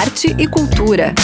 arte e cultura.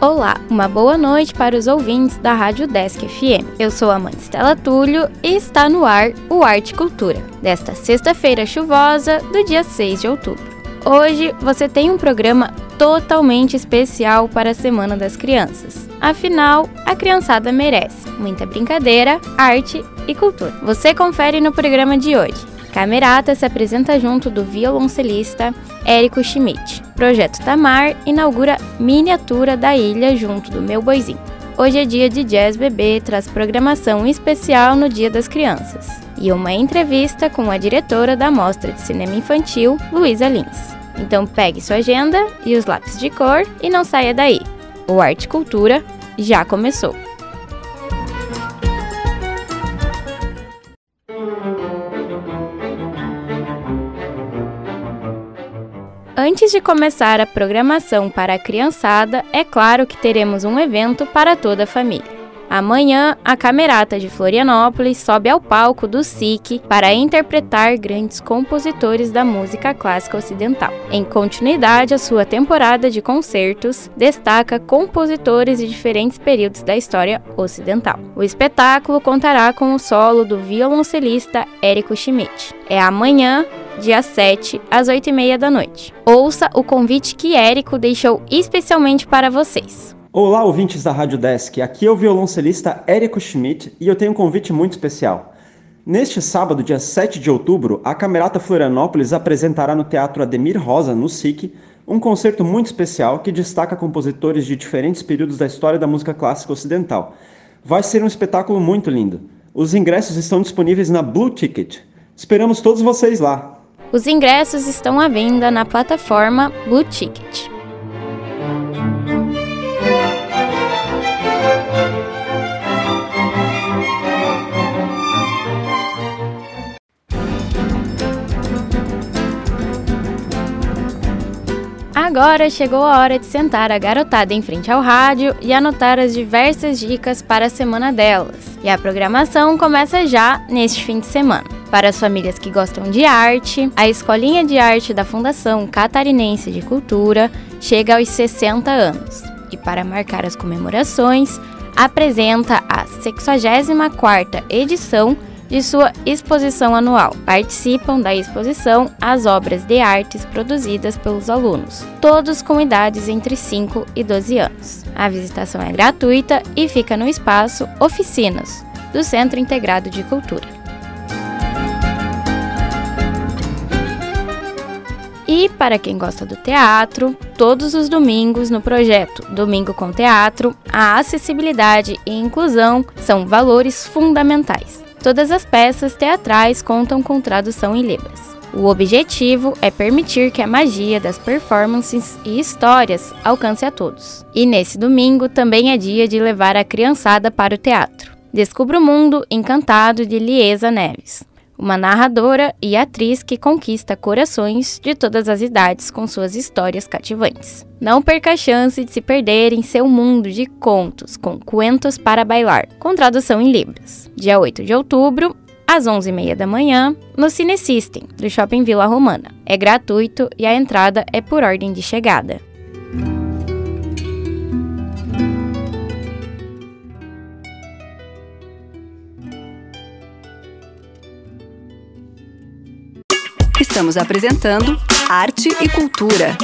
Olá, uma boa noite para os ouvintes da Rádio Desk FM. Eu sou a mãe Stella Túlio e está no ar o Arte Cultura, desta sexta-feira chuvosa do dia 6 de outubro. Hoje você tem um programa totalmente especial para a Semana das Crianças. Afinal, a criançada merece muita brincadeira, arte e cultura. Você confere no programa de hoje. Camerata se apresenta junto do violoncelista Érico Schmidt. Projeto Tamar inaugura miniatura da ilha junto do Meu Boizinho. Hoje é dia de Jazz Bebê, traz programação especial no Dia das Crianças. E uma entrevista com a diretora da Mostra de Cinema Infantil, Luísa Lins. Então pegue sua agenda e os lápis de cor e não saia daí. O Arte Cultura já começou. Antes de começar a programação para a criançada, é claro que teremos um evento para toda a família. Amanhã, a Camerata de Florianópolis sobe ao palco do SIC para interpretar grandes compositores da música clássica ocidental. Em continuidade à sua temporada de concertos, destaca compositores de diferentes períodos da história ocidental. O espetáculo contará com o solo do violoncelista Érico Schmidt. É amanhã, dia 7, às 8h30 da noite. Ouça o convite que Érico deixou especialmente para vocês. Olá, ouvintes da Rádio Desk. Aqui é o violoncelista Érico Schmidt e eu tenho um convite muito especial. Neste sábado, dia 7 de outubro, a Camerata Florianópolis apresentará no Teatro Ademir Rosa, no SIC, um concerto muito especial que destaca compositores de diferentes períodos da história da música clássica ocidental. Vai ser um espetáculo muito lindo. Os ingressos estão disponíveis na Blue Ticket. Esperamos todos vocês lá. Os ingressos estão à venda na plataforma Blue Ticket. Agora chegou a hora de sentar a garotada em frente ao rádio e anotar as diversas dicas para a semana delas. E a programação começa já neste fim de semana. Para as famílias que gostam de arte, a Escolinha de Arte da Fundação Catarinense de Cultura chega aos 60 anos. E para marcar as comemorações, apresenta a 64ª edição de sua exposição anual. Participam da exposição as obras de artes produzidas pelos alunos, todos com idades entre 5 e 12 anos. A visitação é gratuita e fica no espaço Oficinas, do Centro Integrado de Cultura. E para quem gosta do teatro, todos os domingos no projeto Domingo com Teatro, a acessibilidade e inclusão são valores fundamentais. Todas as peças teatrais contam com tradução em Libras. O objetivo é permitir que a magia das performances e histórias alcance a todos. E nesse domingo também é dia de levar a criançada para o teatro. Descubra o mundo encantado de Liesa Neves uma narradora e atriz que conquista corações de todas as idades com suas histórias cativantes. Não perca a chance de se perder em seu mundo de contos com Cuentos para Bailar, com tradução em Libras. Dia 8 de outubro, às 11h30 da manhã, no Cine System, do Shopping Vila Romana. É gratuito e a entrada é por ordem de chegada. Estamos apresentando Arte e Cultura.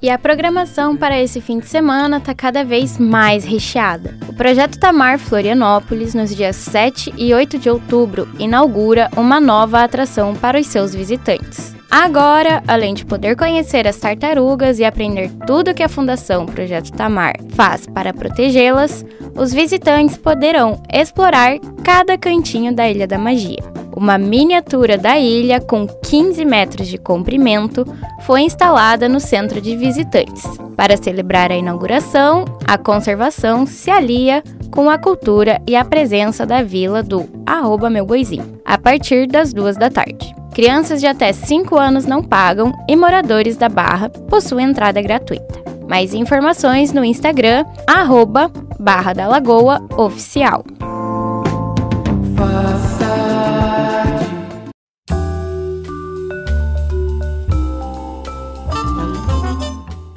E a programação para esse fim de semana está cada vez mais recheada. O projeto Tamar Florianópolis, nos dias 7 e 8 de outubro, inaugura uma nova atração para os seus visitantes. Agora, além de poder conhecer as tartarugas e aprender tudo que a Fundação Projeto Tamar faz para protegê-las, os visitantes poderão explorar cada cantinho da Ilha da Magia. Uma miniatura da ilha com 15 metros de comprimento foi instalada no centro de visitantes. Para celebrar a inauguração, a conservação se alia com a cultura e a presença da vila do arroba meu boizinho, a partir das duas da tarde. Crianças de até 5 anos não pagam e moradores da Barra possuem entrada gratuita. Mais informações no Instagram, arroba Barra da Lagoa Oficial.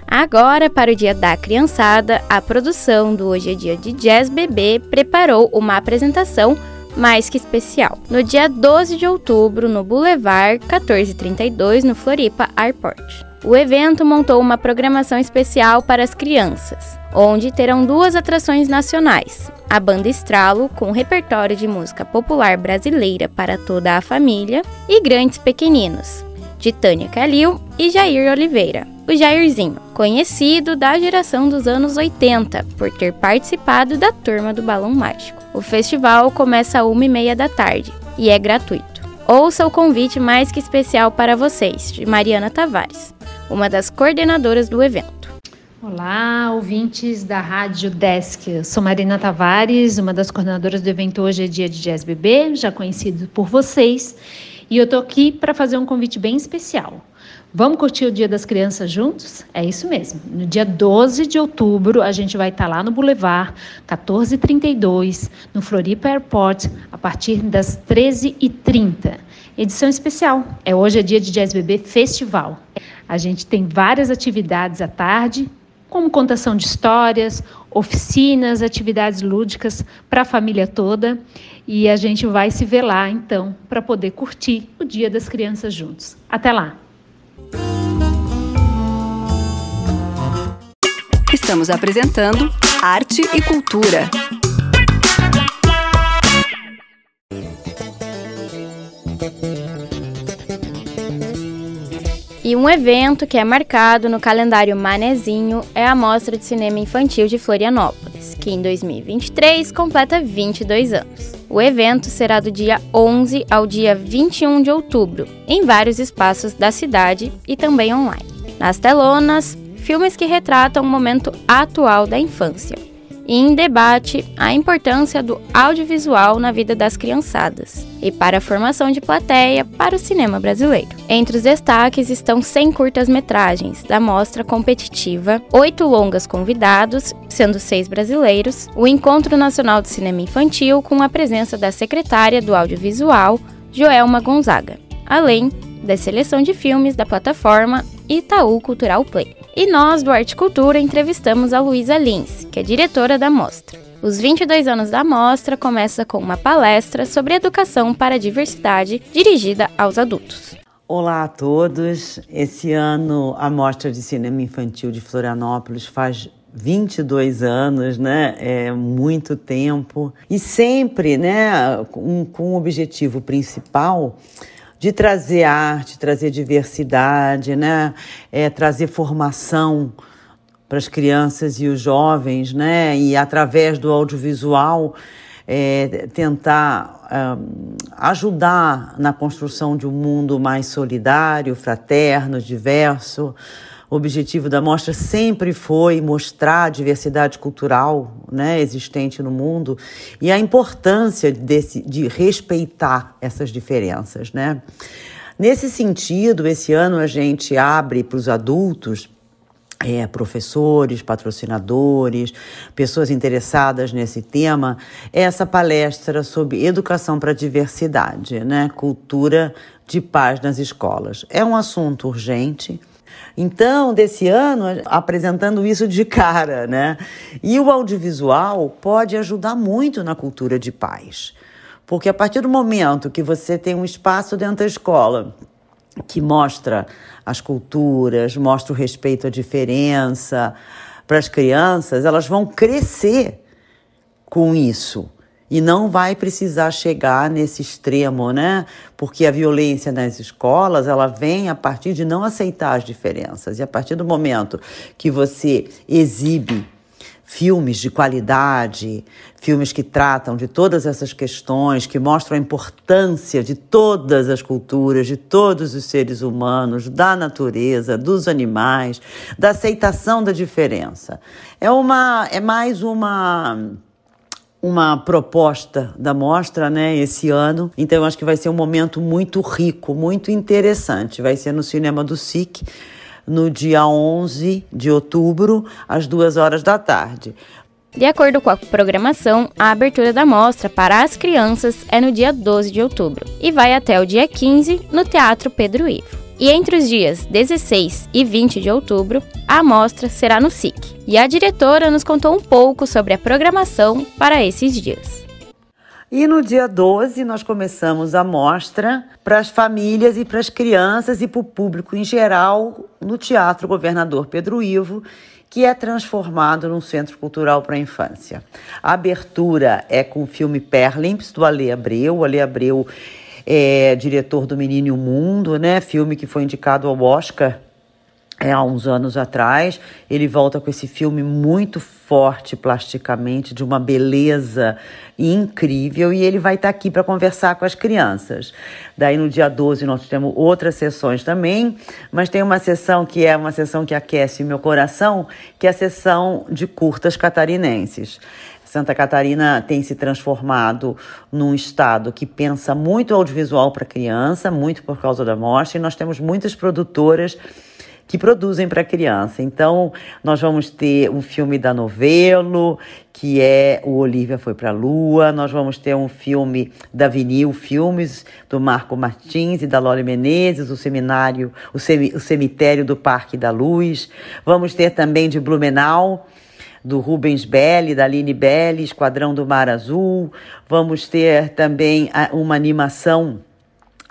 Agora, para o Dia da Criançada, a produção do Hoje é Dia de Jazz Bebê preparou uma apresentação mais que especial. No dia 12 de outubro, no Boulevard 1432, no Floripa Airport. O evento montou uma programação especial para as crianças, onde terão duas atrações nacionais: a Banda Estralo, com repertório de música popular brasileira para toda a família, e Grandes Pequeninos, de Tânia Calil e Jair Oliveira, o Jairzinho, conhecido da geração dos anos 80 por ter participado da turma do Balão Mágico. O festival começa às 1h30 da tarde e é gratuito. Ouça o convite mais que especial para vocês, de Mariana Tavares, uma das coordenadoras do evento. Olá, ouvintes da Rádio Desk. Eu sou Marina Tavares, uma das coordenadoras do evento Hoje é Dia de Jazz Bebê, já conhecido por vocês. E eu tô aqui para fazer um convite bem especial. Vamos curtir o Dia das Crianças juntos? É isso mesmo. No dia 12 de outubro, a gente vai estar tá lá no Boulevard, 1432, no Floripa Airport, a partir das 13h30. Edição especial. É hoje é dia de Jazz Bebê Festival. A gente tem várias atividades à tarde, como contação de histórias, oficinas, atividades lúdicas para a família toda. E a gente vai se ver lá, então, para poder curtir o Dia das Crianças juntos. Até lá! Estamos apresentando Arte e Cultura. E um evento que é marcado no calendário Manezinho é a Mostra de Cinema Infantil de Florianópolis, que em 2023 completa 22 anos. O evento será do dia 11 ao dia 21 de outubro, em vários espaços da cidade e também online. Nas telonas, filmes que retratam o momento atual da infância e em debate a importância do audiovisual na vida das criançadas e para a formação de plateia para o cinema brasileiro. Entre os destaques estão 100 curtas-metragens da mostra competitiva, oito longas convidados, sendo seis brasileiros, o Encontro Nacional de Cinema Infantil com a presença da secretária do audiovisual, Joelma Gonzaga, além da seleção de filmes da plataforma Itaú Cultural Play. E nós, do Arte Cultura, entrevistamos a Luísa Lins, que é diretora da mostra. Os 22 anos da mostra começa com uma palestra sobre educação para a diversidade dirigida aos adultos. Olá a todos. Esse ano a Mostra de Cinema Infantil de Florianópolis faz 22 anos, né? É muito tempo. E sempre, né, com, com o objetivo principal de trazer arte, trazer diversidade, né? É, trazer formação para as crianças e os jovens, né? E através do audiovisual é, tentar um, ajudar na construção de um mundo mais solidário, fraterno, diverso. O objetivo da mostra sempre foi mostrar a diversidade cultural né, existente no mundo e a importância desse, de respeitar essas diferenças. Né? Nesse sentido, esse ano a gente abre para os adultos é, professores, patrocinadores, pessoas interessadas nesse tema, essa palestra sobre educação para a diversidade, né? cultura de paz nas escolas. É um assunto urgente então, desse ano, apresentando isso de cara, né? E o audiovisual pode ajudar muito na cultura de paz. Porque a partir do momento que você tem um espaço dentro da escola que mostra as culturas, mostra o respeito à diferença para as crianças, elas vão crescer com isso e não vai precisar chegar nesse extremo, né? Porque a violência nas escolas, ela vem a partir de não aceitar as diferenças. E a partir do momento que você exibe filmes de qualidade, filmes que tratam de todas essas questões, que mostram a importância de todas as culturas, de todos os seres humanos, da natureza, dos animais, da aceitação da diferença. É uma é mais uma uma proposta da mostra, né, esse ano. Então eu acho que vai ser um momento muito rico, muito interessante. Vai ser no cinema do SIC no dia 11 de outubro, às duas horas da tarde. De acordo com a programação, a abertura da mostra para as crianças é no dia 12 de outubro e vai até o dia 15 no Teatro Pedro Ivo. E entre os dias 16 e 20 de outubro, a mostra será no SIC. E a diretora nos contou um pouco sobre a programação para esses dias. E no dia 12 nós começamos a mostra para as famílias e para as crianças e para o público em geral no Teatro Governador Pedro Ivo, que é transformado num centro cultural para a infância. A abertura é com o filme Perlimps, do Ale Abreu. O Ale Abreu é diretor do Menino e o Mundo, né? Filme que foi indicado ao Oscar é, há uns anos atrás. Ele volta com esse filme muito forte plasticamente, de uma beleza incrível, e ele vai estar aqui para conversar com as crianças. Daí no dia 12 nós temos outras sessões também, mas tem uma sessão que é uma sessão que aquece meu coração, que é a sessão de curtas catarinenses. Santa Catarina tem se transformado num estado que pensa muito audiovisual para criança, muito por causa da morte, e nós temos muitas produtoras que produzem para criança. Então, nós vamos ter um filme da Novelo, que é O Olivia Foi para a Lua. Nós vamos ter um filme da Vinil Filmes, do Marco Martins e da Lore Menezes, o seminário, o, o Cemitério do Parque da Luz. Vamos ter também de Blumenau, do Rubens Belli, da Aline Belli, Esquadrão do Mar Azul. Vamos ter também uma animação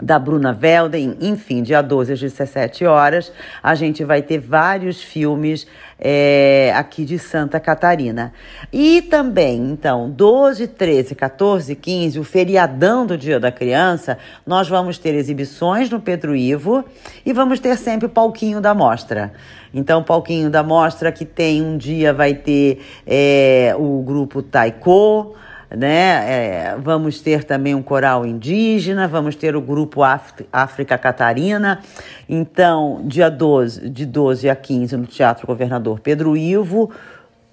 da Bruna Velden, enfim, dia 12 às 17 horas, a gente vai ter vários filmes é, aqui de Santa Catarina. E também, então, 12, 13, 14, 15, o feriadão do Dia da Criança, nós vamos ter exibições no Pedro Ivo e vamos ter sempre o palquinho da mostra. Então, o palquinho da mostra que tem um dia vai ter é, o grupo Taiko, né? É, vamos ter também um coral indígena, vamos ter o grupo África Catarina. Então, dia 12, de 12 a 15 no Teatro Governador Pedro Ivo,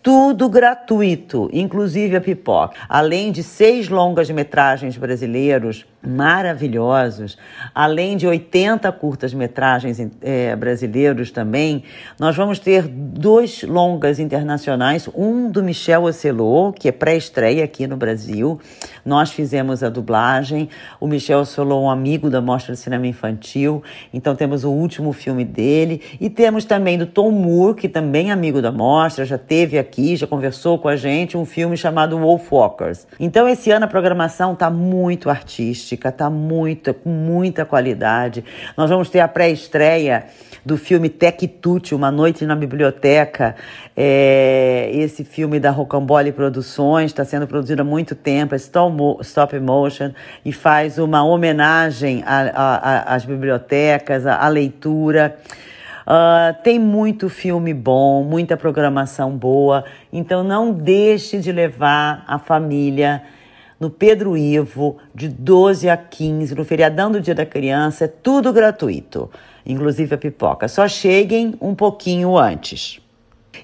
tudo gratuito, inclusive a pipoca. Além de seis longas-metragens brasileiros maravilhosos, além de 80 curtas-metragens é, brasileiros também, nós vamos ter dois longas internacionais, um do Michel Ocelot, que é pré-estreia aqui no Brasil. Nós fizemos a dublagem. O Michel Ocelot é um amigo da Mostra de Cinema Infantil, então temos o último filme dele. E temos também do Tom Moore, que também é amigo da Mostra, já teve aqui, já conversou com a gente, um filme chamado Wolf Walkers. Então esse ano a programação está muito artística artística, está muito, com muita qualidade. Nós vamos ter a pré-estreia do filme Tec Tutti, Uma Noite na Biblioteca. É, esse filme da Rocambole Produções está sendo produzido há muito tempo, é stop motion, e faz uma homenagem às bibliotecas, à leitura. Uh, tem muito filme bom, muita programação boa, então não deixe de levar a família no Pedro Ivo, de 12 a 15, no feriadão do Dia da Criança, é tudo gratuito, inclusive a pipoca. Só cheguem um pouquinho antes.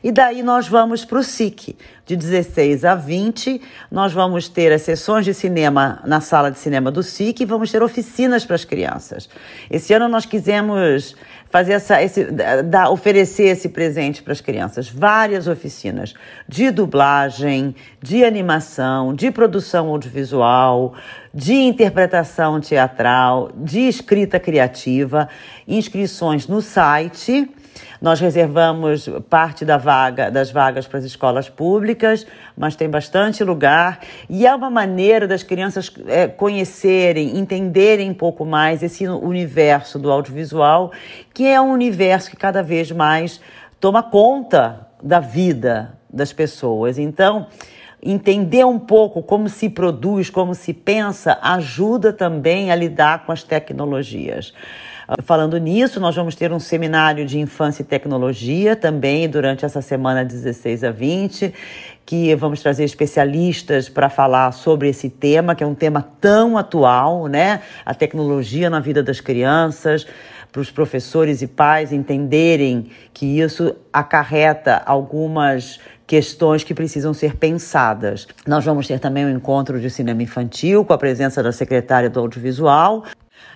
E daí nós vamos para o SIC. De 16 a 20, nós vamos ter as sessões de cinema na sala de cinema do SIC e vamos ter oficinas para as crianças. Esse ano nós quisemos fazer essa, esse, oferecer esse presente para as crianças. Várias oficinas de dublagem, de animação, de produção audiovisual, de interpretação teatral, de escrita criativa, inscrições no site nós reservamos parte da vaga, das vagas para as escolas públicas, mas tem bastante lugar e é uma maneira das crianças é, conhecerem, entenderem um pouco mais esse universo do audiovisual, que é um universo que cada vez mais toma conta da vida das pessoas. Então, entender um pouco como se produz, como se pensa, ajuda também a lidar com as tecnologias. Falando nisso, nós vamos ter um seminário de infância e tecnologia também durante essa semana 16 a 20, que vamos trazer especialistas para falar sobre esse tema, que é um tema tão atual, né? A tecnologia na vida das crianças para os professores e pais entenderem que isso acarreta algumas questões que precisam ser pensadas. Nós vamos ter também um encontro de cinema infantil com a presença da secretária do audiovisual.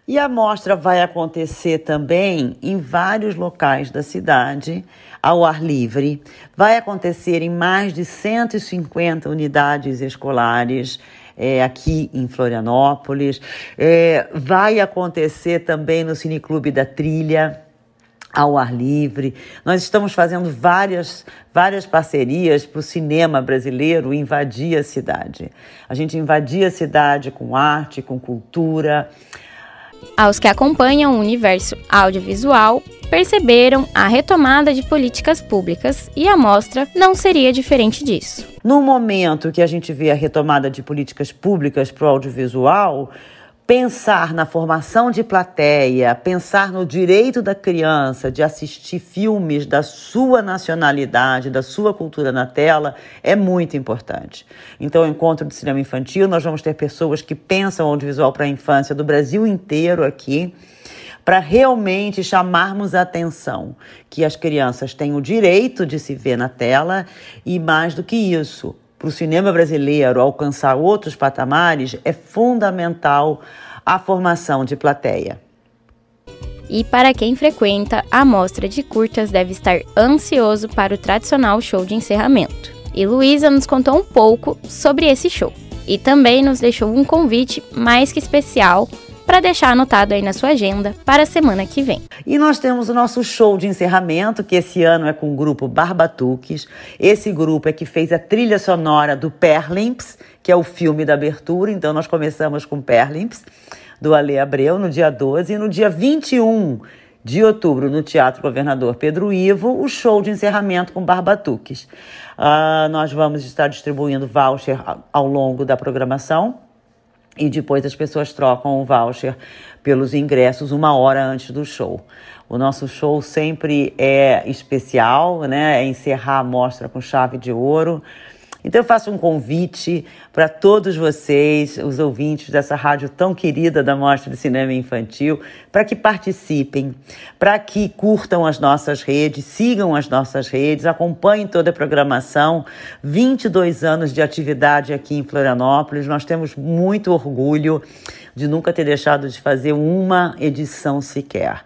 E a mostra vai acontecer também em vários locais da cidade, ao ar livre. Vai acontecer em mais de 150 unidades escolares é, aqui em Florianópolis. É, vai acontecer também no Cineclube da Trilha ao ar livre. Nós estamos fazendo várias, várias parcerias para o cinema brasileiro invadir a cidade. A gente invadia a cidade com arte, com cultura. Aos que acompanham o universo audiovisual, perceberam a retomada de políticas públicas e a mostra não seria diferente disso. No momento que a gente vê a retomada de políticas públicas para o audiovisual, pensar na formação de plateia, pensar no direito da criança de assistir filmes da sua nacionalidade, da sua cultura na tela, é muito importante. Então, o encontro de cinema infantil, nós vamos ter pessoas que pensam audiovisual para a infância do Brasil inteiro aqui para realmente chamarmos a atenção que as crianças têm o direito de se ver na tela e mais do que isso, para o cinema brasileiro alcançar outros patamares, é fundamental a formação de plateia. E para quem frequenta, a mostra de curtas deve estar ansioso para o tradicional show de encerramento. E Luísa nos contou um pouco sobre esse show. E também nos deixou um convite mais que especial para deixar anotado aí na sua agenda para a semana que vem. E nós temos o nosso show de encerramento, que esse ano é com o grupo Barbatuques. Esse grupo é que fez a trilha sonora do Perlimps, que é o filme da abertura. Então nós começamos com Perlimps, do Ale Abreu, no dia 12, e no dia 21 de outubro, no Teatro Governador Pedro Ivo, o show de encerramento com Barbatuques. Uh, nós vamos estar distribuindo voucher ao longo da programação e depois as pessoas trocam o voucher pelos ingressos uma hora antes do show. O nosso show sempre é especial, né? É encerrar a mostra com chave de ouro. Então eu faço um convite para todos vocês, os ouvintes dessa rádio tão querida da Mostra de Cinema Infantil, para que participem, para que curtam as nossas redes, sigam as nossas redes, acompanhem toda a programação. 22 anos de atividade aqui em Florianópolis, nós temos muito orgulho de nunca ter deixado de fazer uma edição sequer.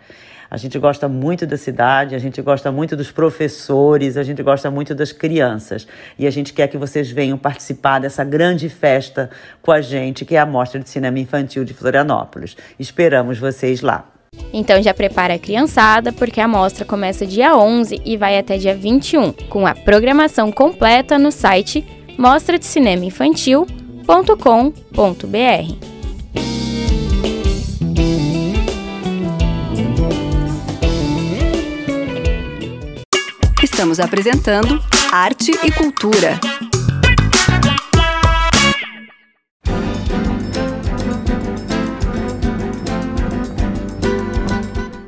A gente gosta muito da cidade, a gente gosta muito dos professores, a gente gosta muito das crianças. E a gente quer que vocês venham participar dessa grande festa com a gente, que é a Mostra de Cinema Infantil de Florianópolis. Esperamos vocês lá. Então já prepara a criançada, porque a mostra começa dia 11 e vai até dia 21, com a programação completa no site mostradecinemoinfantil.com.br. Estamos apresentando Arte e Cultura.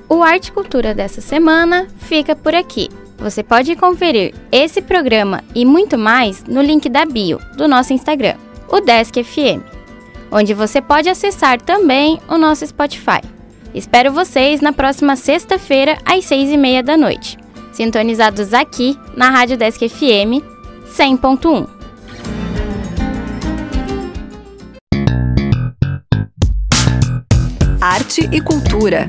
O Arte e Cultura dessa semana fica por aqui. Você pode conferir esse programa e muito mais no link da bio do nosso Instagram, o Desk FM, onde você pode acessar também o nosso Spotify. Espero vocês na próxima sexta-feira às seis e meia da noite sintonizados aqui na Rádio Desk FM 100.1. Arte e cultura.